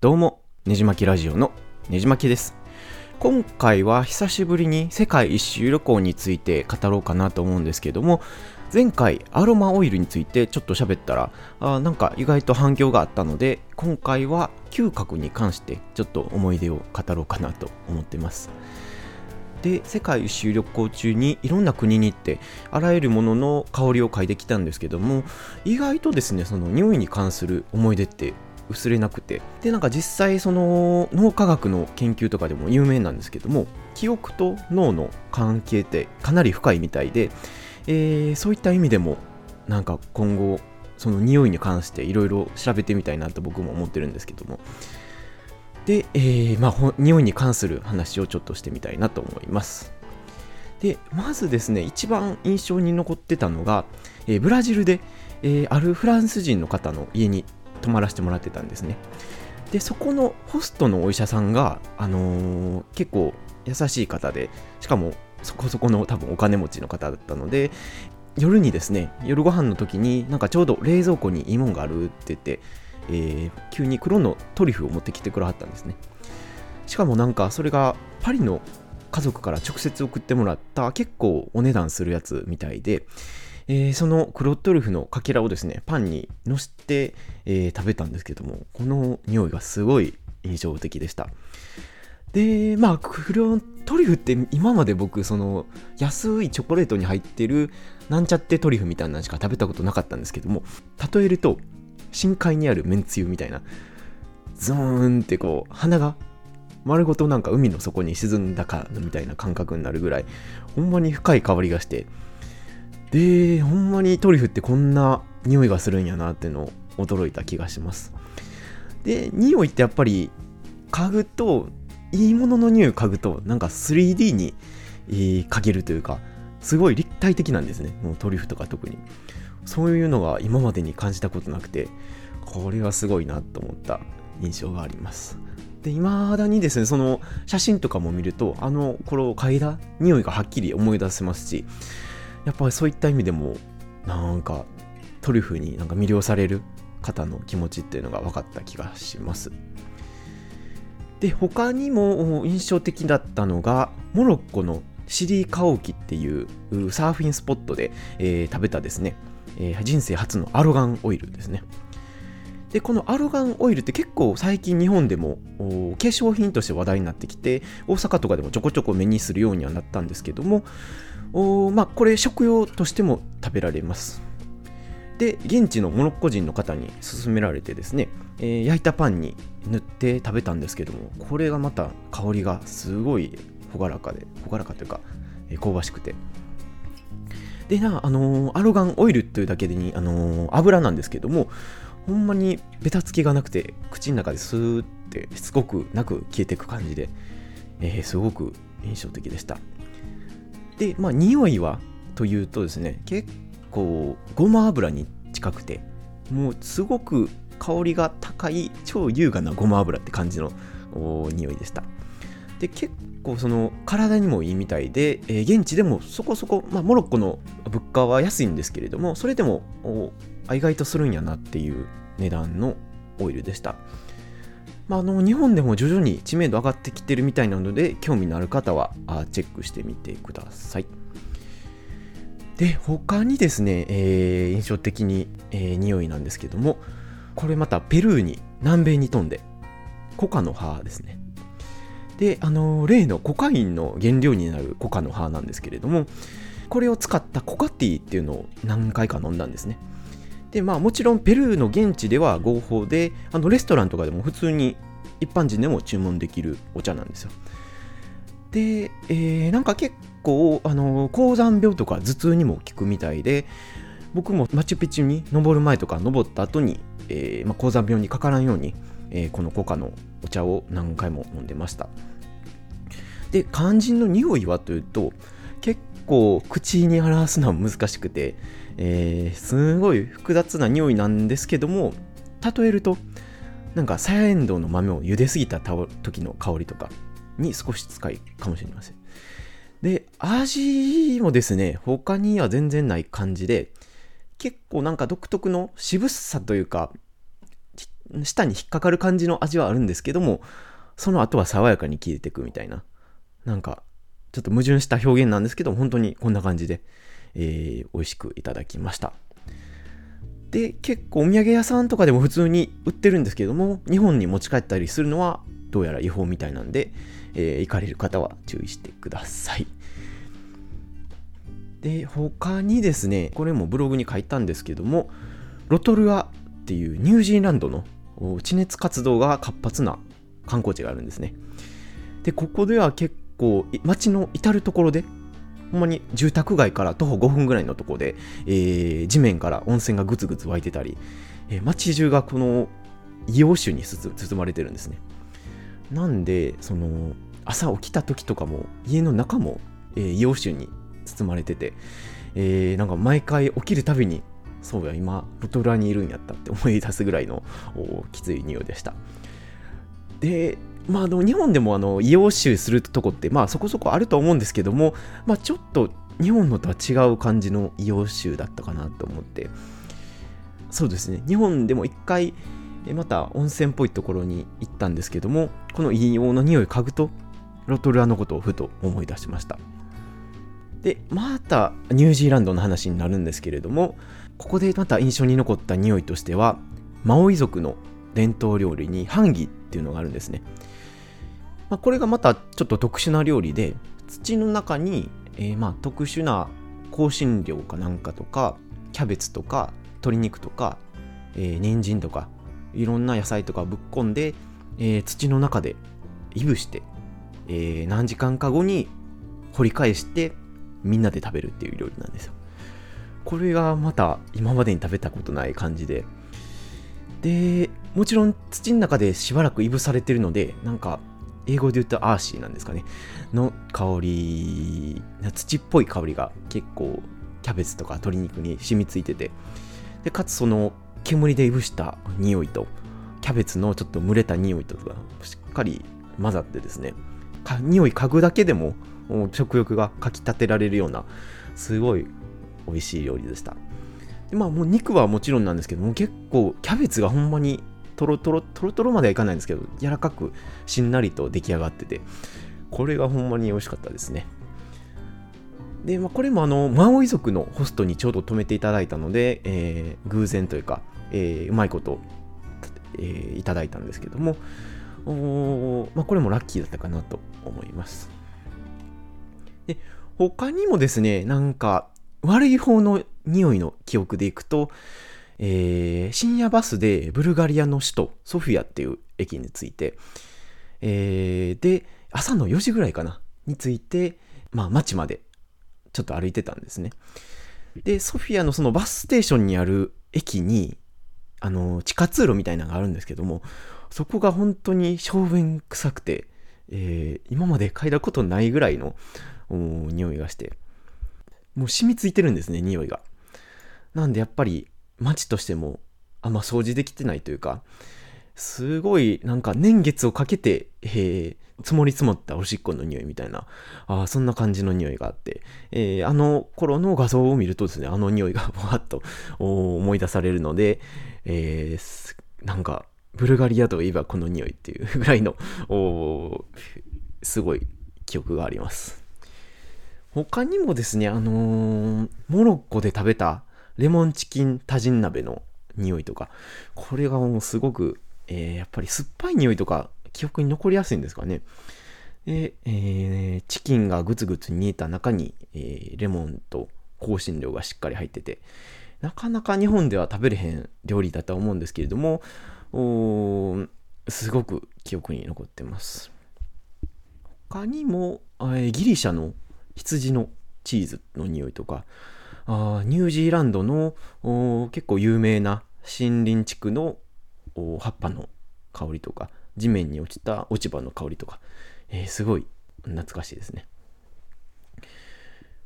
どうも、ねじまきラジオのねじまきです。今回は久しぶりに世界一周旅行について語ろうかなと思うんですけども、前回アロマオイルについてちょっと喋ったら、あなんか意外と反響があったので、今回は嗅覚に関してちょっと思い出を語ろうかなと思ってます。で世界一周旅行中にいろんな国に行ってあらゆるものの香りを嗅いできたんですけども意外とですねその匂いに関する思い出って薄れなくてでなんか実際その脳科学の研究とかでも有名なんですけども記憶と脳の関係ってかなり深いみたいで、えーそういった意味でもなんか今後その匂いに関していろいろ調べてみたいなと僕も思ってるんですけどもで、えーまあ、匂いに関する話をちょっとしてみたいなと思います。で、まずですね、一番印象に残ってたのが、えーブラジルで、えーあるフランス人の方の家に泊まらせてもらってたんですね。で、そこのホストのお医者さんが、あのー結構優しい方で、しかもそこそこの多分お金持ちの方だったので、夜にですね、夜ご飯の時になんかちょうど冷蔵庫にいいもんがあるって言って、えー急に黒のトリュフを持ってきてくれはったんですね。しかもなんかそれがパリの家族から直接送ってもらった結構お値段するやつみたいで、えーその黒トリュフのかけらをですね、パンにのせて、えー食べたんですけども、この匂いがすごい印象的でした。で、まあ、黒トリュフって今まで僕、その安いチョコレートに入ってるなんちゃってトリュフみたいなのしか食べたことなかったんですけども、例えると、深海にあるめんつゆみたいな、ズーンってこう、鼻が丸ごとなんか海の底に沈んだかみたいな感覚になるぐらい、ほんまに深い香りがして、で、ほんまにトリュフってこんな匂いがするんやなっていうのを驚いた気がします。で、匂いってやっぱり嗅ぐと、いいものの匂い嗅ぐと、なんか 3D に、えー嗅げるというか、すごい立体的なんですね。もうトリュフとか特に。そういうのが今までに感じたことなくて、これはすごいなと思った印象があります。で、未だにですね、その写真とかも見ると、あの頃嗅いだ匂いがはっきり思い出せますし、やっぱりそういった意味でも、なんかトリュフになんか魅了される方の気持ちっていうのが分かった気がします。で、他にも印象的だったのが、モロッコのシリーカオキっていうサーフィンスポットで、えー食べたですね、えー人生初のアロガンオイルですね。で、このアロガンオイルって結構最近日本でも化粧品として話題になってきて、大阪とかでもちょこちょこ目にするようにはなったんですけども、おまあ、これ食用としても食べられます。で、現地のモロッコ人の方に勧められてですね、えー焼いたパンに塗って食べたんですけども、これがまた香りがすごい朗らかで、朗らかというか、えー香ばしくて。でな、あのーアロガンオイルというだけでに、あの油なんですけども、ほんまにベタつきがなくて、口の中でスーってしつこくなく消えていく感じで、えーすごく印象的でした。で、まあ、匂いはというとですね、結構ごま油に近くて、もうすごく香りが高い超優雅なごま油って感じの匂いでした。で結構その体にもいいみたいで、えー現地でもそこそこ、まあ、モロッコの物価は安いんですけれどもそれでも意外とするんやなっていう値段のオイルでした、まあ、あの日本でも徐々に知名度上がってきてるみたいなので興味のある方はあチェックしてみてくださいで他にですね、えー印象的に、えー匂いなんですけどもこれまたペルーに南米に飛んでコカの葉ですねで、あの例のコカインの原料になるコカの葉なんですけれども、これを使ったコカティっていうのを何回か飲んだんですね。で、まあもちろんペルーの現地では合法で、あのレストランとかでも普通に一般人でも注文できるお茶なんですよ。で、えーなんか結構、あの高山病とか頭痛にも効くみたいで、僕もマチュピチュに登る前とか登った後に、えーまあ、高山病にかからんように、えーこのコカのお茶を何回も飲んでました。で、肝心の匂いはというと、結構口に表すのは難しくて、えーすごい複雑な匂いなんですけども、例えると、なんか、サヤエンドウの豆を茹ですぎた時の香りとかに少し近いかもしれません。で、味もですね、他には全然ない感じで、結構なんか独特の渋さというか、舌に引っかかる感じの味はあるんですけども、その後は爽やかに消えていくみたいな。なんか、ちょっと矛盾した表現なんですけど、本当にこんな感じで、えー、美味しくいただきました。で、結構お土産屋さんとかでも普通に売ってるんですけども、日本に持ち帰ったりするのはどうやら違法みたいなんで、えー、行かれる方は注意してください。で、他にですね、これもブログに書いたんですけども、ロトルアっていうニュージーランドの地熱活動が活発な観光地があるんですね。で、ここでは結構街の至る所でほんまに住宅街から徒歩5分ぐらいのとこで、えー、地面から温泉がぐつぐつ湧いてたり、えー、街中がこの硫黄臭に包まれてるんですね。なんで、その、朝起きた時とかも、家の中も、えー、硫黄臭に包まれてて、えー、なんか毎回起きるたびに、そうや、今、ロトルアにいるんやったって思い出すぐらいのきつい匂いでした。で、まあ、の日本でもあの硫黄臭するとこって、まあ、そこそこあると思うんですけども、まあ、ちょっと日本のとは違う感じの硫黄臭だったかなと思って。そうですね。日本でも一回また温泉っぽいところに行ったんですけどもこの硫黄の匂い嗅ぐとロトルアのことをふと思い出しました。でまたニュージーランドの話になるんですけれどもここでまた印象に残った匂いとしてはマオイ族の伝統料理にハンギっていうのがあるんですね。まあ、これがまたちょっと特殊な料理で土の中に、えー、まあ特殊な香辛料かなんかとかキャベツとか鶏肉とか、えー、人参とかいろんな野菜とかぶっこんで、えー、土の中でいぶして、えー、何時間か後に掘り返してみんなで食べるっていう料理なんですよ。これがまた今までに食べたことない感じででもちろん土の中でしばらくいぶされてるのでなんか英語で言うとアーシーなんですかね、の香り、土っぽい香りが結構キャベツとか鶏肉に染みついてて、でかつその煙でいぶした匂いと、キャベツのちょっと蒸れた匂いとかしっかり混ざってですね、匂い嗅ぐだけでも食欲がかきたてられるような、すごい美味しい料理でした。でまあもう肉はもちろんなんですけども、結構キャベツがほんまにトロトロ、トロトロまではいかないんですけど、柔らかくしんなりと出来上がってて、これがほんまに美味しかったですね。で、まあ、これもあの、マオイ族のホストにちょうど止めていただいたので、えー、偶然というか、えー、うまいこと、えー、いただいたんですけども、おまあ、これもラッキーだったかなと思います。で、他にもですね、なんか、悪い方の匂いの記憶でいくと、えー、深夜バスでブルガリアの首都ソフィアっていう駅に着いて、えー、で、朝の4時ぐらいかな、に着いて、まあ街までちょっと歩いてたんですね。で、ソフィアのそのバスステーションにある駅に、あの、地下通路みたいなのがあるんですけども、そこが本当に小便臭くて、えー、今まで嗅いだことないぐらいの匂いがして、もう染みついてるんですね、匂いが。なんでやっぱり街としてもあんま掃除できてないというか、すごいなんか年月をかけて、えー、積もり積もったおしっこの匂いみたいな、あそんな感じの匂いがあって、えー、あの頃の画像を見るとですね、あの匂いがわっと思い出されるので、えー、なんか、ブルガリアといえばこの匂いっていうぐらいの、すごい記憶があります。他にもですね、あのー、モロッコで食べたレモンチキンタジン鍋の匂いとか、これがもうすごく、えー、やっぱり酸っぱい匂いとか記憶に残りやすいんですかね。で、えー、チキンがグツグツ煮えた中に、えー、レモンと香辛料がしっかり入ってて、なかなか日本では食べれへん料理だとは思うんですけれども、すごく記憶に残ってます。他にも、えー、ギリシャの羊のチーズの匂いとか、あニュージーランドの結構有名な森林地区の葉っぱの香りとか地面に落ちた落ち葉の香りとか、えー、すごい懐かしいですね。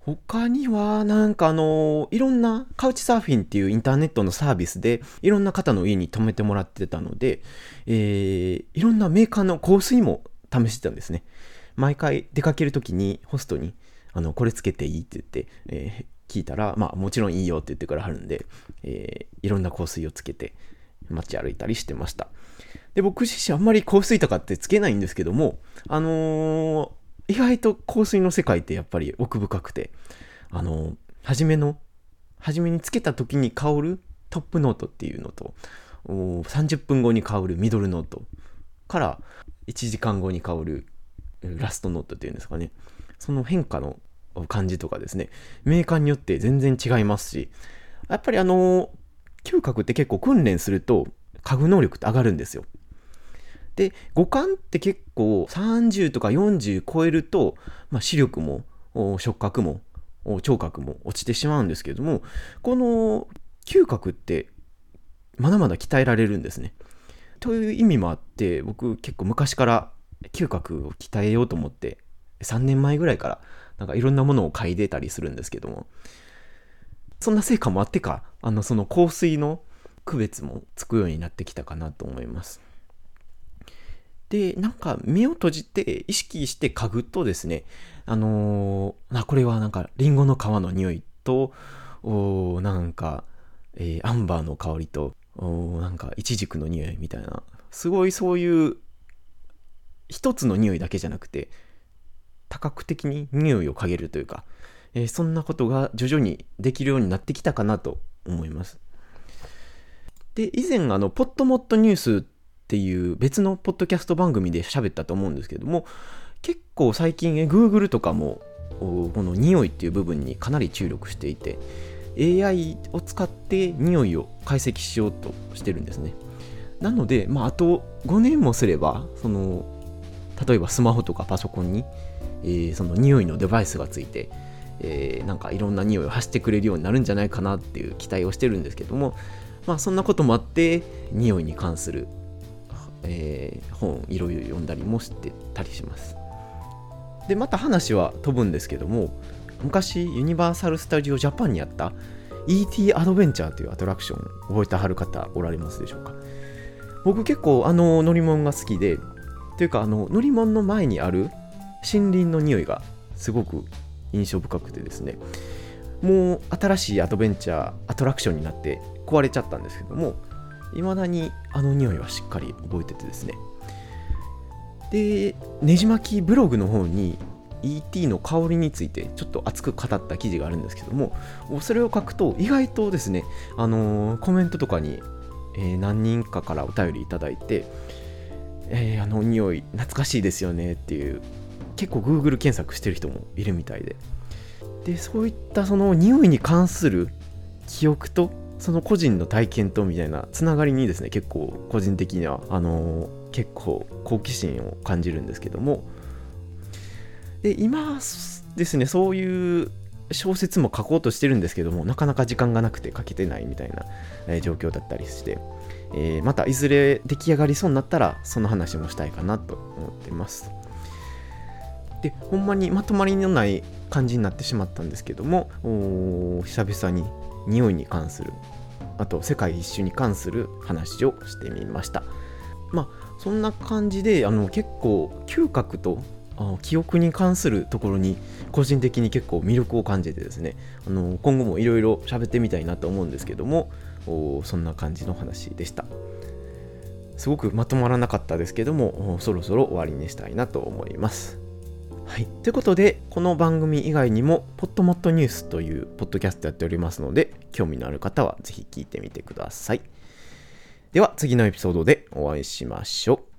他には、なんかあの、いろんなカウチサーフィンっていうインターネットのサービスで、いろんな方の家に泊めてもらってたので、えー、いろんなメーカーの香水も試してたんですね。毎回出かけるときにホストに、あの、これつけていいって言って、えー、聞いたら、まあもちろんいいよって言ってくれはるんで、えー、いろんな香水をつけて、街歩いたりしてました。で、僕自身あんまり香水とかってつけないんですけども、あのー、意外と香水の世界ってやっぱり奥深くて、あのー、初めの、初めにつけた時に香るトップノートっていうのと、30分後に香るミドルノートから1時間後に香るラストノートっていうんですかね。その変化の感じとかですね、メーカーによって全然違いますし、やっぱりあの、嗅覚って結構訓練すると、嗅ぐ能力って上がるんですよ。で、五感って結構30とか40超えると、まあ、視力も触覚も聴覚も落ちてしまうんですけれども、この嗅覚ってまだまだ鍛えられるんですね。という意味もあって、僕結構昔から嗅覚を鍛えようと思って、3年前ぐらいからなんかいろんなものを嗅いでたりするんですけども、そんな成果もあってか、あの、その香水の区別もつくようになってきたかなと思います。で、なんか目を閉じて意識して嗅ぐとですね、あのー、これはなんかリンゴの皮の匂いと、おなんか、えー、アンバーの香りと、おなんかイチジクの匂いみたいな、すごいそういう一つの匂いだけじゃなくて、多角的に匂いを嗅げるというか、えー、そんなことが徐々にできるようになってきたかなと思います。で、以前、あの、ポッドモットニュースっていう別のポッドキャスト番組で喋ったと思うんですけども、結構最近、Google とかも、この匂いっていう部分にかなり注力していて、AI を使って匂いを解析しようとしてるんですね。なので、まあ、あと5年もすれば、その、例えばスマホとかパソコンに、えー、その匂いのデバイスがついて、えー、なんかいろんな匂いを発してくれるようになるんじゃないかなっていう期待をしてるんですけども、まあそんなこともあって、匂いに関する、えー、本いろいろ読んだりもしてたりします。で、また話は飛ぶんですけども、昔ユニバーサル・スタジオ・ジャパンにあった ET アドベンチャーというアトラクション覚えてはる方おられますでしょうか？僕結構あの乗り物が好きでというかあの乗り物の前にある森林の匂いがすごく印象深くてですね。もう新しいアドベンチャーアトラクションになって壊れちゃったんですけども未だにあの匂いはしっかり覚えててですね。でねじ巻きブログの方に ET の香りについてちょっと熱く語った記事があるんですけどもそれを書くと意外とですねあのー、コメントとかに、えー、何人かからお便りいただいてえー、あの匂い懐かしいですよねっていう結構 Google 検索してる人もいるみたいで。でそういったその匂いに関する記憶とその個人の体験とみたいなつながりにですね結構個人的にはあのー、結構好奇心を感じるんですけども。で今ですねそういう小説も書こうとしてるんですけどもなかなか時間がなくて書けてないみたいな、え、状況だったりしてえー、またいずれ出来上がりそうになったらその話もしたいかなと思ってます。でほんまにまとまりのない感じになってしまったんですけども久々に匂いに関するあと世界一周に関する話をしてみました。まあそんな感じであの結構嗅覚と記憶に関するところに個人的に結構魅力を感じてですねあの今後もいろいろ喋ってみたいなと思うんですけどもそんな感じの話でした。すごくまとまらなかったですけどもそろそろ終わりにしたいなと思います。はい。ということで、この番組以外にも、ポットモットニュースというポッドキャストやっておりますので、興味のある方はぜひ聞いてみてください。では、次のエピソードでお会いしましょう。